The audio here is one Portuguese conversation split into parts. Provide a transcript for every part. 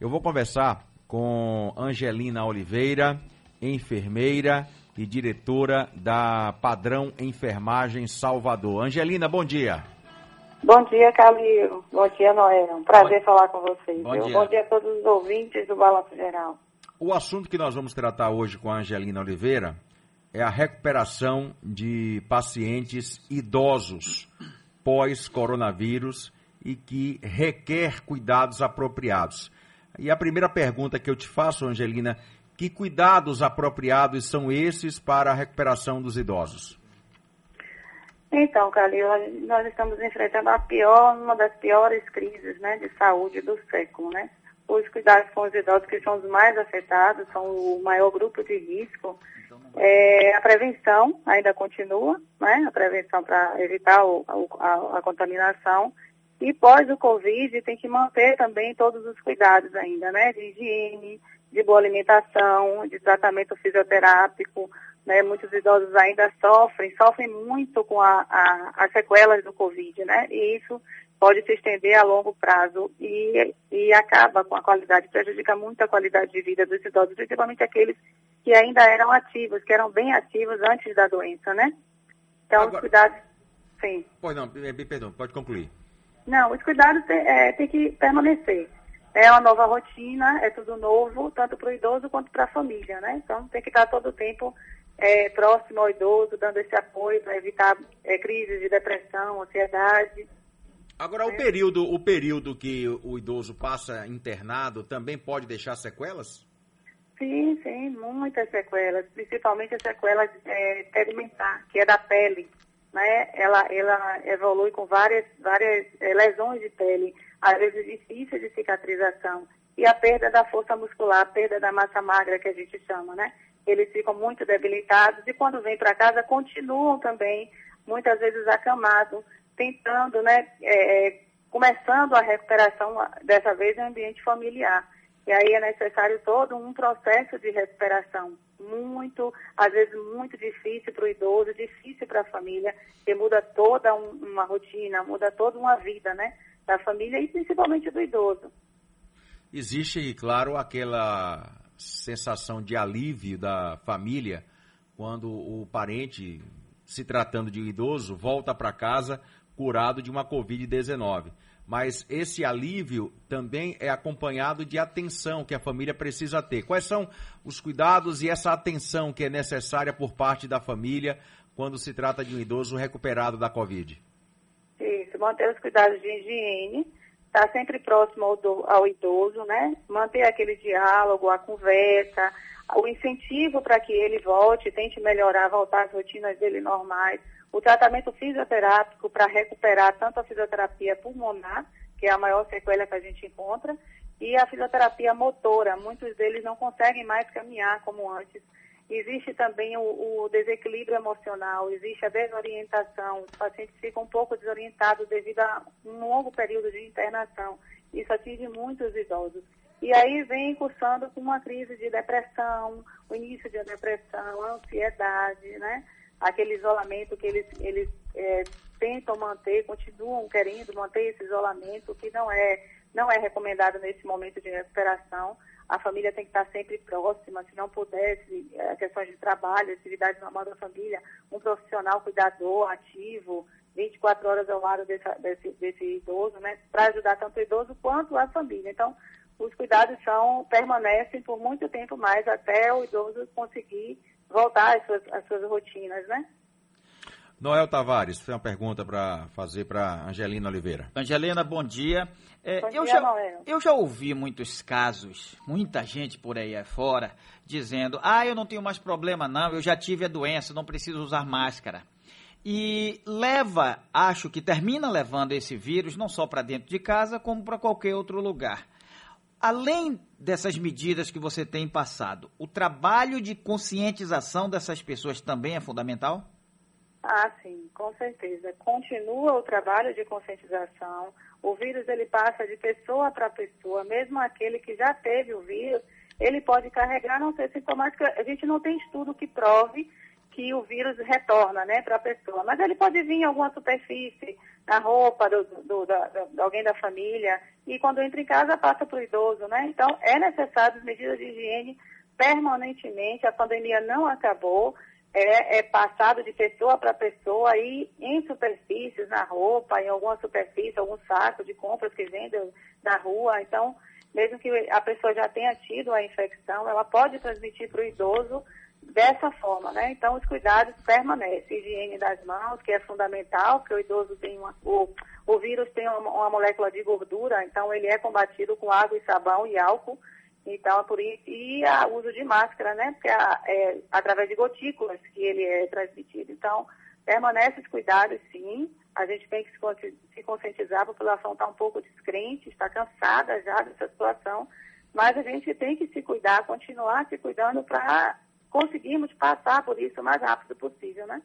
Eu vou conversar com Angelina Oliveira, enfermeira e diretora da Padrão Enfermagem Salvador. Angelina, bom dia. Bom dia, Calil. Bom dia, Noé. Um prazer bom... falar com vocês. Bom dia. bom dia a todos os ouvintes do Balanço Geral. O assunto que nós vamos tratar hoje com a Angelina Oliveira é a recuperação de pacientes idosos pós-coronavírus e que requer cuidados apropriados. E a primeira pergunta que eu te faço, Angelina, que cuidados apropriados são esses para a recuperação dos idosos? Então, Calil, nós estamos enfrentando a pior, uma das piores crises né, de saúde do século, né? Os cuidados com os idosos, que são os mais afetados, são o maior grupo de risco. É, a prevenção ainda continua, né? A prevenção para evitar o, a, a contaminação. E pós o Covid, tem que manter também todos os cuidados ainda, né? De higiene, de boa alimentação, de tratamento fisioterápico, né? Muitos idosos ainda sofrem, sofrem muito com a, a, as sequelas do Covid, né? E isso pode se estender a longo prazo e, e acaba com a qualidade, prejudica muito a qualidade de vida dos idosos, principalmente aqueles que ainda eram ativos, que eram bem ativos antes da doença, né? Então, Agora, os cuidados, sim. Pois não, perdão, pode concluir. Não, os cuidados têm é, tem que permanecer. É uma nova rotina, é tudo novo, tanto para o idoso quanto para a família, né? Então tem que estar todo o tempo é, próximo ao idoso, dando esse apoio para evitar é, crises de depressão, ansiedade. Agora, o, né? período, o período que o idoso passa internado também pode deixar sequelas? Sim, sim, muitas sequelas, principalmente a sequela é, que é da pele. Né? Ela, ela evolui com várias, várias é, lesões de pele, às vezes difíceis de cicatrização. E a perda da força muscular, a perda da massa magra, que a gente chama, né? Eles ficam muito debilitados e quando vêm para casa continuam também, muitas vezes acamados, tentando, né, é, começando a recuperação, dessa vez em ambiente familiar. E aí é necessário todo um processo de recuperação, muito, às vezes muito difícil para o idoso, difícil para a família, que muda toda um, uma rotina, muda toda uma vida, né, da família e principalmente do idoso. Existe, claro, aquela sensação de alívio da família quando o parente, se tratando de um idoso, volta para casa curado de uma Covid-19. Mas esse alívio também é acompanhado de atenção que a família precisa ter. Quais são os cuidados e essa atenção que é necessária por parte da família quando se trata de um idoso recuperado da Covid? Isso, manter os cuidados de higiene, estar tá sempre próximo ao, do, ao idoso, né? Manter aquele diálogo, a conversa, o incentivo para que ele volte, tente melhorar, voltar às rotinas dele normais o tratamento fisioterápico para recuperar tanto a fisioterapia pulmonar, que é a maior sequela que a gente encontra, e a fisioterapia motora. Muitos deles não conseguem mais caminhar como antes. Existe também o, o desequilíbrio emocional, existe a desorientação. Os pacientes ficam um pouco desorientados devido a um longo período de internação. Isso atinge muitos idosos. E aí vem cursando com uma crise de depressão, o início de depressão, ansiedade, né? Aquele isolamento que eles, eles é, tentam manter, continuam querendo manter esse isolamento, que não é, não é recomendado nesse momento de recuperação. A família tem que estar sempre próxima, se não pudesse, é, questões de trabalho, atividades normal da família, um profissional cuidador, ativo, 24 horas ao lado desse, desse, desse idoso, né, para ajudar tanto o idoso quanto a família. Então, os cuidados são, permanecem por muito tempo mais até o idoso conseguir voltar às suas, às suas rotinas, né? Noel Tavares, tem uma pergunta para fazer para Angelina Oliveira. Angelina, bom dia. É, bom eu, dia já, Noel. eu já ouvi muitos casos, muita gente por aí fora, dizendo: ah, eu não tenho mais problema, não, eu já tive a doença, não preciso usar máscara. E leva, acho que termina levando esse vírus não só para dentro de casa, como para qualquer outro lugar. Além dessas medidas que você tem passado, o trabalho de conscientização dessas pessoas também é fundamental? Ah, sim, com certeza. Continua o trabalho de conscientização. O vírus ele passa de pessoa para pessoa, mesmo aquele que já teve o vírus, ele pode carregar, não ser sintomático. A gente não tem estudo que prove que o vírus retorna né, para a pessoa. Mas ele pode vir em alguma superfície, na roupa do, do, de alguém da família, e quando entra em casa passa para o idoso. Né? Então, é necessário medidas de higiene permanentemente, a pandemia não acabou, é, é passado de pessoa para pessoa e em superfícies, na roupa, em alguma superfície, algum saco de compras que vendem na rua. Então, mesmo que a pessoa já tenha tido a infecção, ela pode transmitir para o idoso dessa forma, né? Então, os cuidados permanecem. Higiene das mãos, que é fundamental, porque o idoso tem uma, o, o vírus tem uma, uma molécula de gordura, então ele é combatido com água e sabão e álcool. Então, é por isso, e o uso de máscara, né? Porque é através de gotículas que ele é transmitido. Então, permanece os cuidados, sim. A gente tem que se conscientizar, a população está um pouco descrente, está cansada já dessa situação, mas a gente tem que se cuidar, continuar se cuidando para conseguirmos passar por isso o mais rápido possível, né?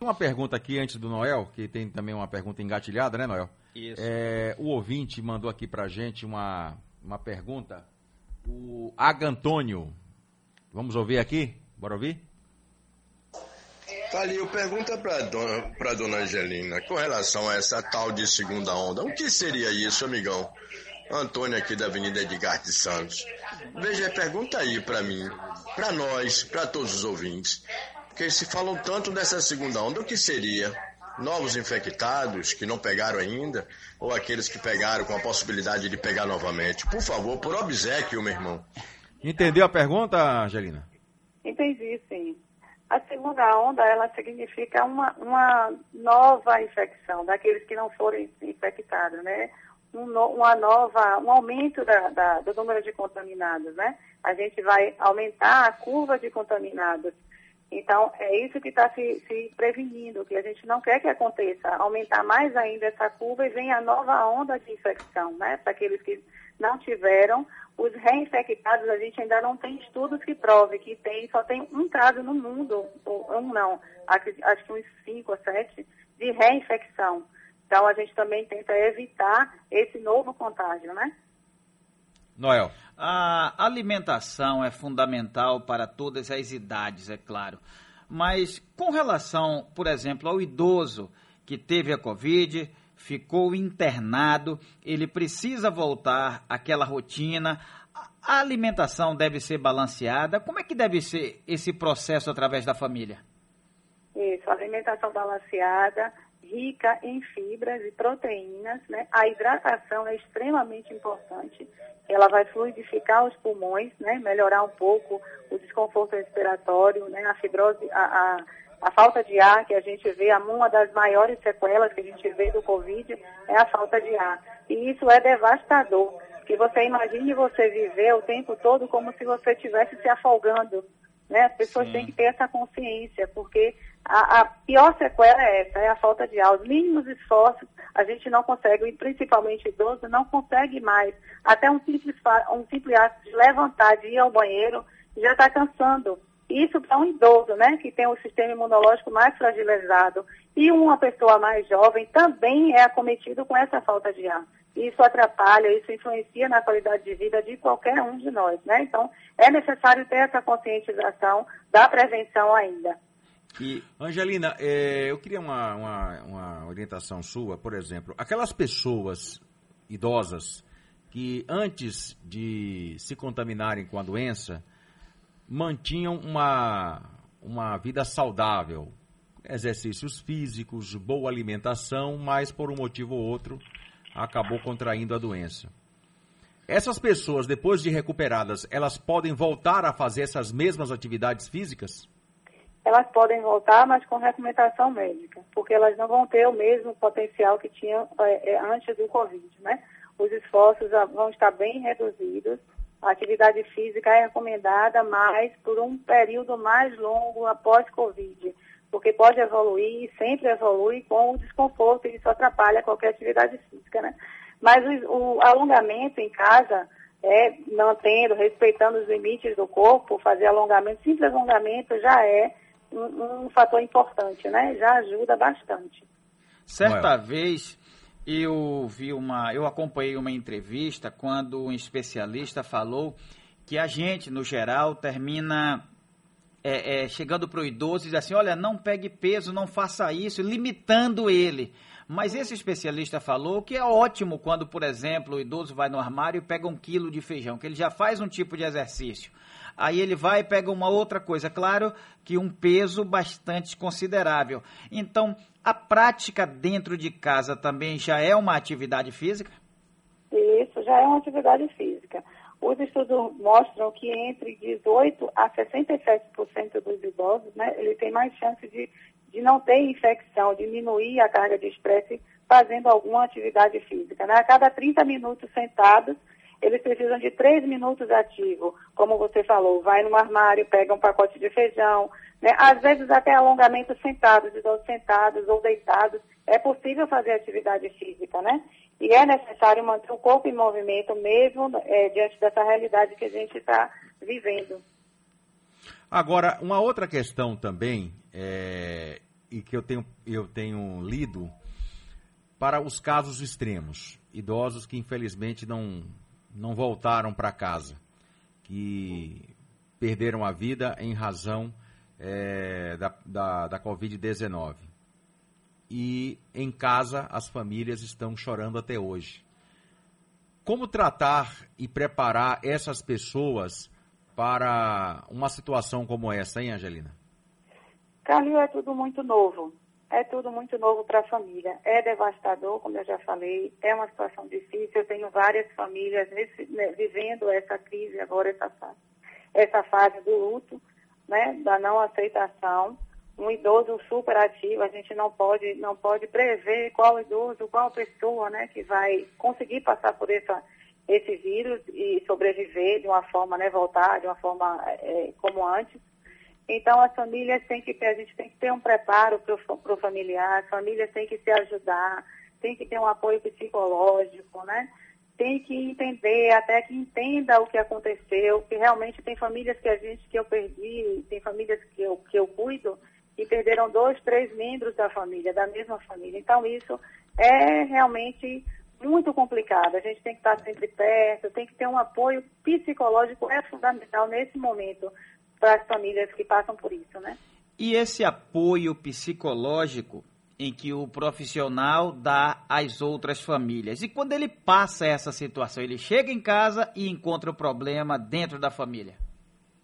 Uma pergunta aqui antes do Noel, que tem também uma pergunta engatilhada, né, Noel? Isso. É, o ouvinte mandou aqui pra gente uma, uma pergunta o Agantônio. Vamos ouvir aqui? Bora ouvir? Calil, pergunta para dona, pra dona Angelina, com relação a essa tal de segunda onda, o que seria isso, amigão? Antônio aqui da Avenida Edgar de Santos. Veja, pergunta aí para mim, para nós, para todos os ouvintes, porque se falam tanto dessa segunda onda, o que seria? novos infectados que não pegaram ainda, ou aqueles que pegaram com a possibilidade de pegar novamente. Por favor, por obsequio, meu irmão. Entendeu a pergunta, Angelina? Entendi, sim. A segunda onda, ela significa uma, uma nova infecção, daqueles que não foram infectados, né? Um, uma nova, um aumento da, da, do número de contaminados, né? A gente vai aumentar a curva de contaminados então, é isso que está se, se, prevenindo, que a gente não quer que aconteça, aumentar mais ainda essa curva e venha a nova onda de infecção, né? Para aqueles que não tiveram, os reinfectados, a gente ainda não tem estudos que provem que tem, só tem um caso no mundo, ou um não, acho que uns cinco ou sete, de reinfecção. Então, a gente também tenta evitar esse novo contágio, né? Noel. A alimentação é fundamental para todas as idades, é claro. Mas com relação, por exemplo, ao idoso que teve a Covid, ficou internado, ele precisa voltar àquela rotina. A alimentação deve ser balanceada. Como é que deve ser esse processo através da família? Isso, alimentação balanceada, rica em fibras e proteínas, né? A hidratação é extremamente importante. Ela vai fluidificar os pulmões, né? Melhorar um pouco o desconforto respiratório, né? A fibrose, a, a, a falta de ar que a gente vê, uma das maiores sequelas que a gente vê do Covid é a falta de ar. E isso é devastador. Que você imagine você viver o tempo todo como se você estivesse se afogando. Né? As pessoas Sim. têm que ter essa consciência, porque a, a, pior sequela é essa, é a falta de ar. Os mínimos esforços a gente não consegue, e principalmente idoso, não consegue mais. Até um simples, um simples ato de levantar, de ir ao banheiro, já está cansando. Isso para um idoso, né, que tem o sistema imunológico mais fragilizado. E uma pessoa mais jovem também é acometido com essa falta de ar. Isso atrapalha, isso influencia na qualidade de vida de qualquer um de nós, né? Então, é necessário ter essa conscientização da prevenção ainda. E, Angelina, é, eu queria uma, uma, uma orientação sua, por exemplo, aquelas pessoas idosas que antes de se contaminarem com a doença mantinham uma, uma vida saudável, exercícios físicos, boa alimentação, mas por um motivo ou outro acabou contraindo a doença. Essas pessoas, depois de recuperadas, elas podem voltar a fazer essas mesmas atividades físicas? elas podem voltar, mas com recomendação médica, porque elas não vão ter o mesmo potencial que tinham é, antes do Covid, né? Os esforços vão estar bem reduzidos, a atividade física é recomendada, mas por um período mais longo após Covid, porque pode evoluir, sempre evolui com o desconforto e isso atrapalha qualquer atividade física, né? Mas o, o alongamento em casa, é, mantendo, respeitando os limites do corpo, fazer alongamento, simples alongamento já é um, um fator importante, né? Já ajuda bastante. Certa vez eu vi uma, eu acompanhei uma entrevista quando um especialista falou que a gente, no geral, termina é, é, chegando para o idoso e diz assim, olha, não pegue peso, não faça isso, limitando ele. Mas esse especialista falou que é ótimo quando, por exemplo, o idoso vai no armário e pega um quilo de feijão, que ele já faz um tipo de exercício. Aí ele vai e pega uma outra coisa, claro que um peso bastante considerável. Então, a prática dentro de casa também já é uma atividade física? Isso, já é uma atividade física. Os estudos mostram que entre 18% a 67% dos idosos, né, ele tem mais chance de, de não ter infecção, diminuir a carga de estresse fazendo alguma atividade física. Né? A cada 30 minutos sentados, eles precisam de 3 minutos ativo, como você falou, vai no armário, pega um pacote de feijão, né? às vezes até alongamento sentados, idosos sentados ou deitados, é possível fazer atividade física, né? E é necessário manter o corpo em movimento mesmo é, diante dessa realidade que a gente está vivendo. Agora, uma outra questão também, é, e que eu tenho, eu tenho lido, para os casos extremos, idosos que infelizmente não, não voltaram para casa, que perderam a vida em razão é, da, da, da Covid-19 e em casa as famílias estão chorando até hoje. Como tratar e preparar essas pessoas para uma situação como essa, hein, Angelina? Carlinhos, é tudo muito novo. É tudo muito novo para a família. É devastador, como eu já falei, é uma situação difícil. Eu tenho várias famílias nesse, né, vivendo essa crise agora, essa fase, essa fase do luto, né, da não aceitação um idoso super ativo, a gente não pode, não pode prever qual idoso, qual pessoa né, que vai conseguir passar por essa, esse vírus e sobreviver de uma forma, né, voltar de uma forma é, como antes. Então, as famílias têm que ter, a gente tem que ter um preparo para o familiar, as famílias têm que se ajudar, tem que ter um apoio psicológico, né? Tem que entender, até que entenda o que aconteceu, que realmente tem famílias que a gente, que eu perdi, tem famílias que eu, que eu cuido, e perderam dois, três membros da família, da mesma família. Então, isso é realmente muito complicado. A gente tem que estar sempre perto, tem que ter um apoio psicológico, é fundamental nesse momento para as famílias que passam por isso, né? E esse apoio psicológico em que o profissional dá às outras famílias. E quando ele passa essa situação, ele chega em casa e encontra o problema dentro da família.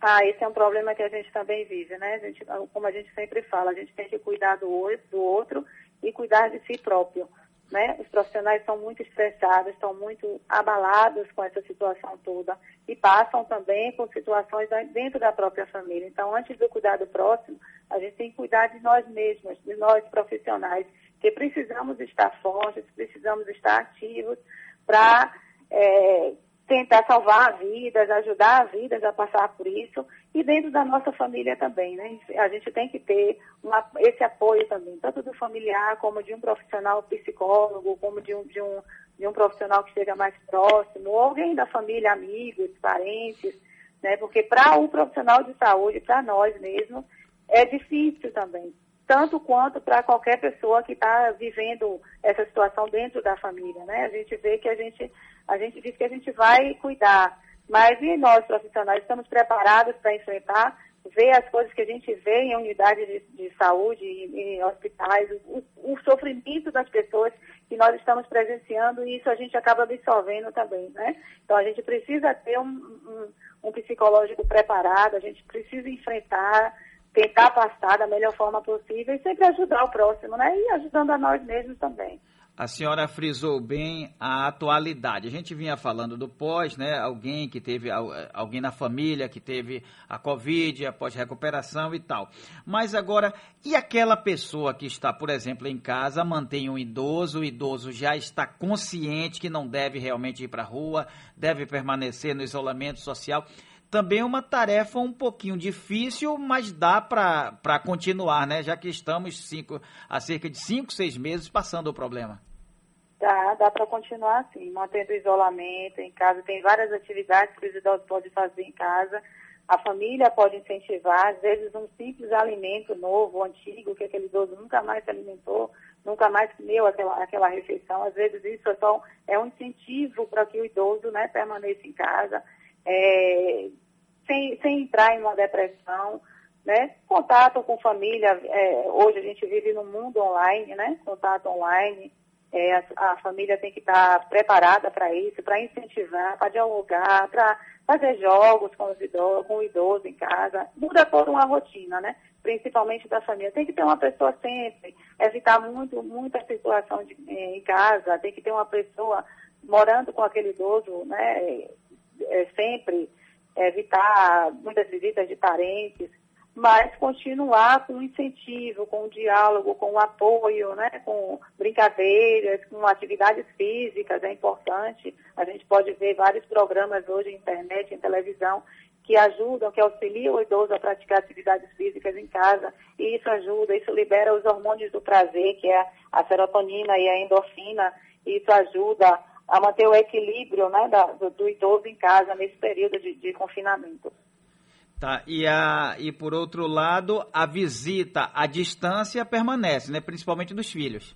Ah, esse é um problema que a gente também vive, né? A gente, como a gente sempre fala, a gente tem que cuidar do, do outro e cuidar de si próprio. Né? Os profissionais estão muito estressados, estão muito abalados com essa situação toda e passam também com situações dentro da própria família. Então, antes do cuidar do próximo, a gente tem que cuidar de nós mesmos, de nós profissionais, que precisamos estar fortes, precisamos estar ativos para é, tentar salvar vidas, ajudar vidas a passar por isso e dentro da nossa família também, né? A gente tem que ter uma, esse apoio também, tanto do familiar como de um profissional psicólogo, como de um, de um, de um profissional que esteja mais próximo, ou alguém da família, amigos, parentes, né? Porque para o profissional de saúde, para nós mesmos, é difícil também, tanto quanto para qualquer pessoa que está vivendo essa situação dentro da família, né? A gente vê que a gente a gente diz que a gente vai cuidar, mas e nós profissionais estamos preparados para enfrentar, ver as coisas que a gente vê em unidades de, de saúde, em, em hospitais, o, o, sofrimento das pessoas que nós estamos presenciando e isso a gente acaba absorvendo também, né? Então a gente precisa ter um, um, um psicológico preparado, a gente precisa enfrentar, tentar passar da melhor forma possível e sempre ajudar o próximo, né? E ajudando a nós mesmos também a senhora frisou bem a atualidade. A gente vinha falando do pós, né? Alguém que teve, alguém na família que teve a Covid, após recuperação e tal. Mas agora, e aquela pessoa que está, por exemplo, em casa, mantém um idoso, o idoso já está consciente que não deve realmente ir para a rua, deve permanecer no isolamento social também é uma tarefa um pouquinho difícil, mas dá para continuar, né? Já que estamos cinco, há cerca de cinco, seis meses passando o problema. Dá, dá para continuar assim, mantendo o isolamento em casa. Tem várias atividades que os idosos podem fazer em casa. A família pode incentivar, às vezes, um simples alimento novo, antigo, que aquele idoso nunca mais se alimentou, nunca mais comeu aquela, aquela refeição. Às vezes, isso é, só, é um incentivo para que o idoso né, permaneça em casa, é, sem, sem entrar em uma depressão. né? Contato com família, é, hoje a gente vive num mundo online, né? Contato online, é, a, a, família tem que estar preparada para isso, para incentivar, para dialogar, para fazer jogos com, os idosos, com o idoso em casa. Muda toda uma rotina, né? Principalmente da família. Tem que ter uma pessoa sempre, evitar muito, muita circulação de, em casa, tem que ter uma pessoa morando com aquele idoso, né? É, sempre evitar muitas visitas de parentes mas continuar com incentivo, com diálogo, com apoio, né, com brincadeiras, com atividades físicas, é importante. A gente pode ver vários programas hoje na internet, em televisão, que ajudam, que auxiliam o idoso a praticar atividades físicas em casa, e isso ajuda, isso libera os hormônios do prazer, que é a serotonina e a endorfina, e isso ajuda a manter o equilíbrio né, da, do, do, idoso em casa nesse período de, de confinamento. Tá, e, a, e por outro lado, a visita à distância permanece, né? Principalmente dos filhos.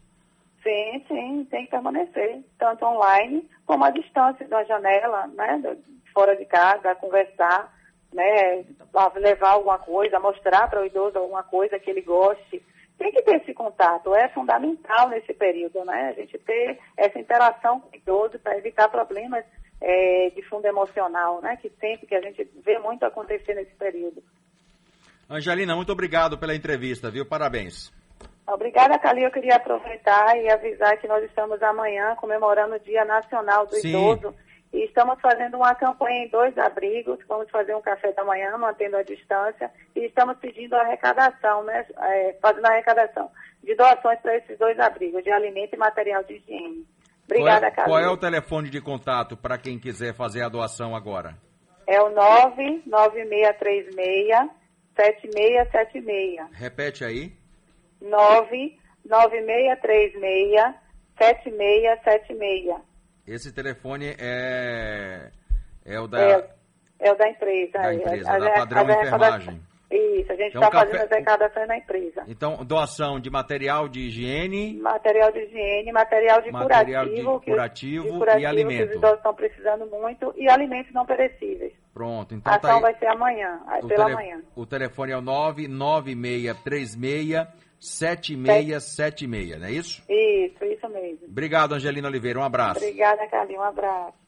Sim, sim, tem que permanecer, tanto online como à distância da janela, né? Fora de casa, conversar, né? Levar alguma coisa, mostrar para o idoso alguma coisa que ele goste. Tem que ter esse contato, é fundamental nesse período, né? A gente ter essa interação com o idoso para evitar problemas é, de fundo emocional, né? Que sempre que a gente vê muito acontecer nesse período. Angelina, muito obrigado pela entrevista, viu? Parabéns. Obrigada, Cali. Eu queria aproveitar e avisar que nós estamos amanhã comemorando o Dia Nacional do Sim. Idoso e estamos fazendo uma campanha em dois abrigos. Vamos fazer um café da manhã, mantendo a distância, e estamos pedindo arrecadação, né? É, fazendo arrecadação de doações para esses dois abrigos, de alimento e material de higiene. Obrigada, qual é, qual é o telefone de contato para quem quiser fazer a doação agora? É o 99636 7676. Repete aí. 99636 7676. Esse telefone é é o da é, é o da empresa. Da empresa, a, da padrão a, a, enfermagem. Isso, a gente está então, fazendo as arrecadações na empresa. Então, doação de material de higiene. Material de higiene, material de material curativo. De curativo, de curativo e alimento. Que os idosos estão precisando muito e alimentos não perecíveis. Pronto, então A tá ação aí. vai ser amanhã, o pela tele... manhã. O telefone é o 99636 7676, não é isso? Isso, isso mesmo. Obrigado, Angelina Oliveira. Um abraço. Obrigada, Carlinhos. Um abraço.